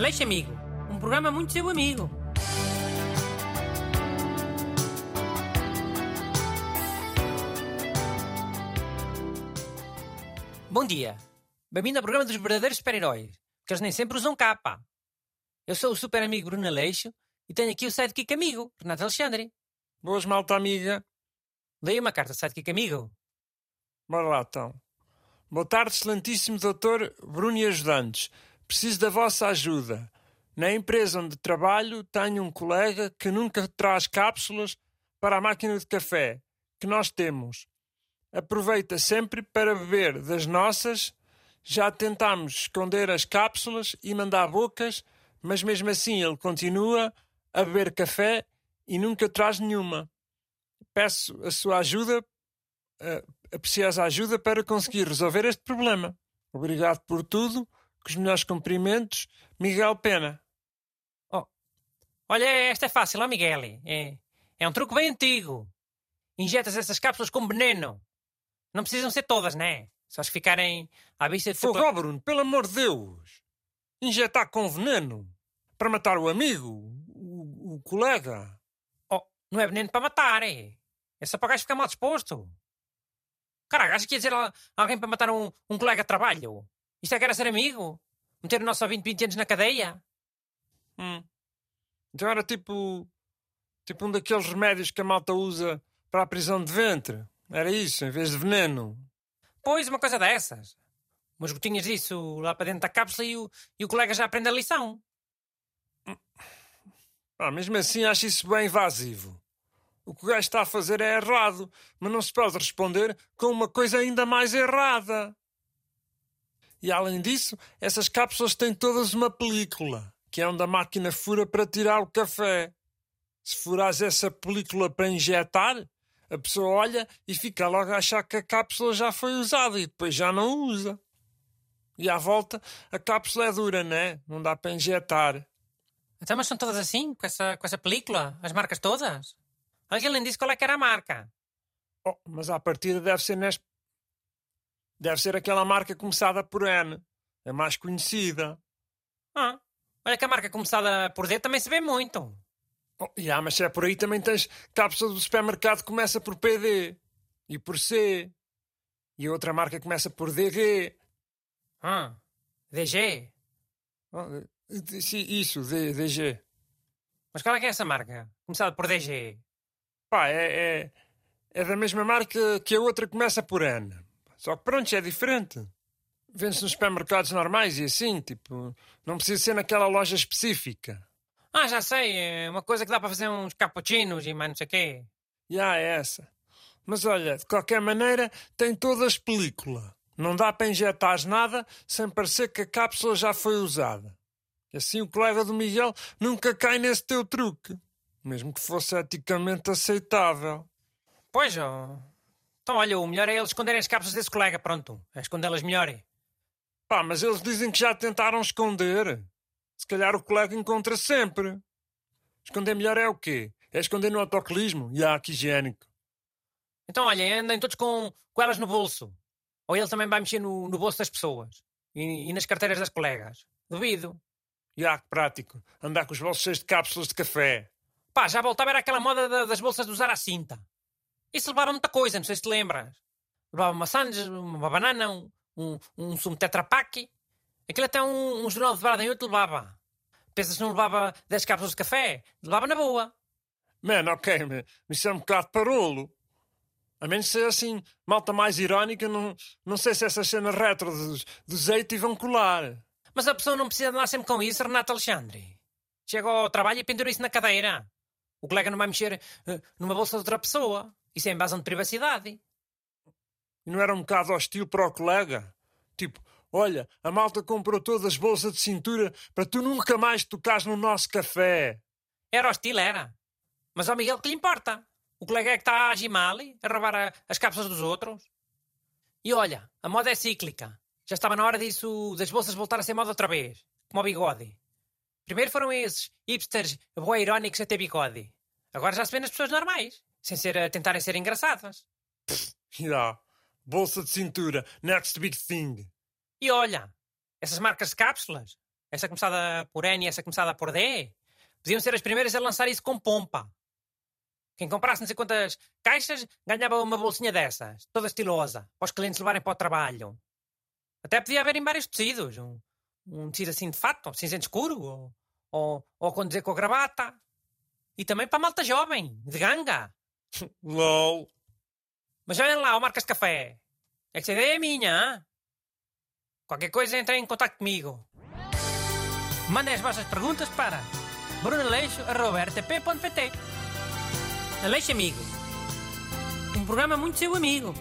Aleixo Amigo, um programa muito seu amigo. Bom dia. Bem-vindo ao programa dos verdadeiros super-heróis, que eles nem sempre usam capa. Eu sou o super amigo Bruno Aleixo e tenho aqui o sidekick amigo, Renato Alexandre. Boas, malta amiga. Leia uma carta, sidekick amigo. Bora lá, então. Boa tarde, excelentíssimo doutor Bruno e ajudantes. Preciso da vossa ajuda. Na empresa onde trabalho, tenho um colega que nunca traz cápsulas para a máquina de café que nós temos. Aproveita sempre para beber das nossas. Já tentámos esconder as cápsulas e mandar bocas, mas mesmo assim ele continua a beber café e nunca traz nenhuma. Peço a sua ajuda, a preciosa ajuda para conseguir resolver este problema. Obrigado por tudo. Com os melhores cumprimentos, Miguel Pena. Oh, olha, esta é fácil, ó Miguel. É, é um truque bem antigo. Injetas essas cápsulas com veneno. Não precisam ser todas, né? Só se ficarem à vista de... Fogo, Bruno, pelo amor de Deus! Injetar com veneno? Para matar o amigo? O, o colega? Oh, não é veneno para matar, é? É só para o gajo ficar mal disposto. Caraca, acho que ia dizer alguém para matar um, um colega de trabalho? Isto é que era ser amigo? Meter o nosso ouvinte 20 anos na cadeia? Hum. Então era tipo. Tipo um daqueles remédios que a malta usa para a prisão de ventre. Era isso, em vez de veneno. Pois, uma coisa dessas. Umas gotinhas disso lá para dentro da cápsula e o, e o colega já aprende a lição. Ah, mesmo assim acho isso bem invasivo. O que o gajo está a fazer é errado, mas não se pode responder com uma coisa ainda mais errada. E além disso, essas cápsulas têm todas uma película, que é onde a máquina fura para tirar o café. Se furares essa película para injetar, a pessoa olha e fica logo a achar que a cápsula já foi usada e depois já não usa. E à volta, a cápsula é dura, né? Não dá para injetar. Então, mas são todas assim, com essa, com essa película? As marcas todas? Alguém disse qual é que era a marca. Oh, mas à partida deve ser neste. Deve ser aquela marca começada por N. É mais conhecida. Ah, olha que a marca começada por D também se vê muito. Oh, yeah, mas se é por aí também tens cápsula do supermercado que começa por PD. E por C. E a outra marca começa por DG. Ah, DG? Oh, isso, D, DG. Mas qual é que é essa marca? Começada por DG? Pá, é, é, é da mesma marca que a outra começa por N. Só que pronto, é diferente. Vende-se nos supermercados normais e assim, tipo, não precisa ser naquela loja específica. Ah, já sei, é uma coisa que dá para fazer uns cappuccinos e mais não sei o quê. Já é essa. Mas olha, de qualquer maneira, tem todas película. Não dá para injetar nada sem parecer que a cápsula já foi usada. E assim o colega do Miguel nunca cai nesse teu truque. Mesmo que fosse eticamente aceitável. Pois, oh. Então olha, o melhor é eles esconderem as cápsulas desse colega, pronto. É escondê-las melhor. Pá, mas eles dizem que já tentaram esconder. Se calhar o colega encontra sempre. Esconder melhor é o quê? É esconder no autocolismo e há que higiênico. Então, olha, andem todos com, com elas no bolso. Ou ele também vai mexer no, no bolso das pessoas. E, e, nas carteiras das colegas. Duvido. E há que prático. Andar com os bolsos cheios de cápsulas de café. Pá, já voltava era aquela moda das bolsas de usar a cinta. Isso levaram muita coisa, não sei se te lembras. Levava maçãs, uma banana, um, um, um sumo tetrapack. Aquilo até um, um jornal de barra em outro levava. Pensas que não levava 10 cápsulas de café? Levava na boa. Mano, ok, mas isso é um bocado parolo. A menos seja assim, malta mais irónica, não, não sei se essas cenas retro do, do zeite vão colar. Mas a pessoa não precisa andar sempre com isso, Renato Alexandre. Chega ao trabalho e pendura isso na cadeira. O colega não vai mexer uh, numa bolsa de outra pessoa. Isso é invasão de privacidade. E não era um bocado hostil para o colega? Tipo, olha, a malta comprou todas as bolsas de cintura para tu nunca mais tocares no nosso café. Era hostil, era. Mas ao Miguel que lhe importa? O colega é que está a agir mal, a roubar a, as cápsulas dos outros. E olha, a moda é cíclica. Já estava na hora disso, das bolsas voltar a ser moda outra vez. Como o bigode. Primeiro foram esses hipsters boa irónicos a ter bigode. Agora já se vê nas pessoas normais, sem ser a tentarem ser engraçadas. Yeah. Bolsa de cintura, next big thing. E olha, essas marcas de cápsulas essa começada por N e essa começada por D, podiam ser as primeiras a lançar isso com pompa. Quem comprasse não sei quantas caixas ganhava uma bolsinha dessas, toda estilosa, para os clientes levarem para o trabalho. Até podia haver em vários tecidos. Um, um tecido assim de fato, cinzento escuro, ou, ou, ou conduzir com a gravata. E também para a malta jovem, de ganga. LOL. Mas olhem lá, o Marcas Café. É que essa ideia é minha? Qualquer coisa, entrem em contato comigo. Mandem as vossas perguntas para brunaleixo.rtp.pt Aleixo Amigo. Um programa muito seu amigo.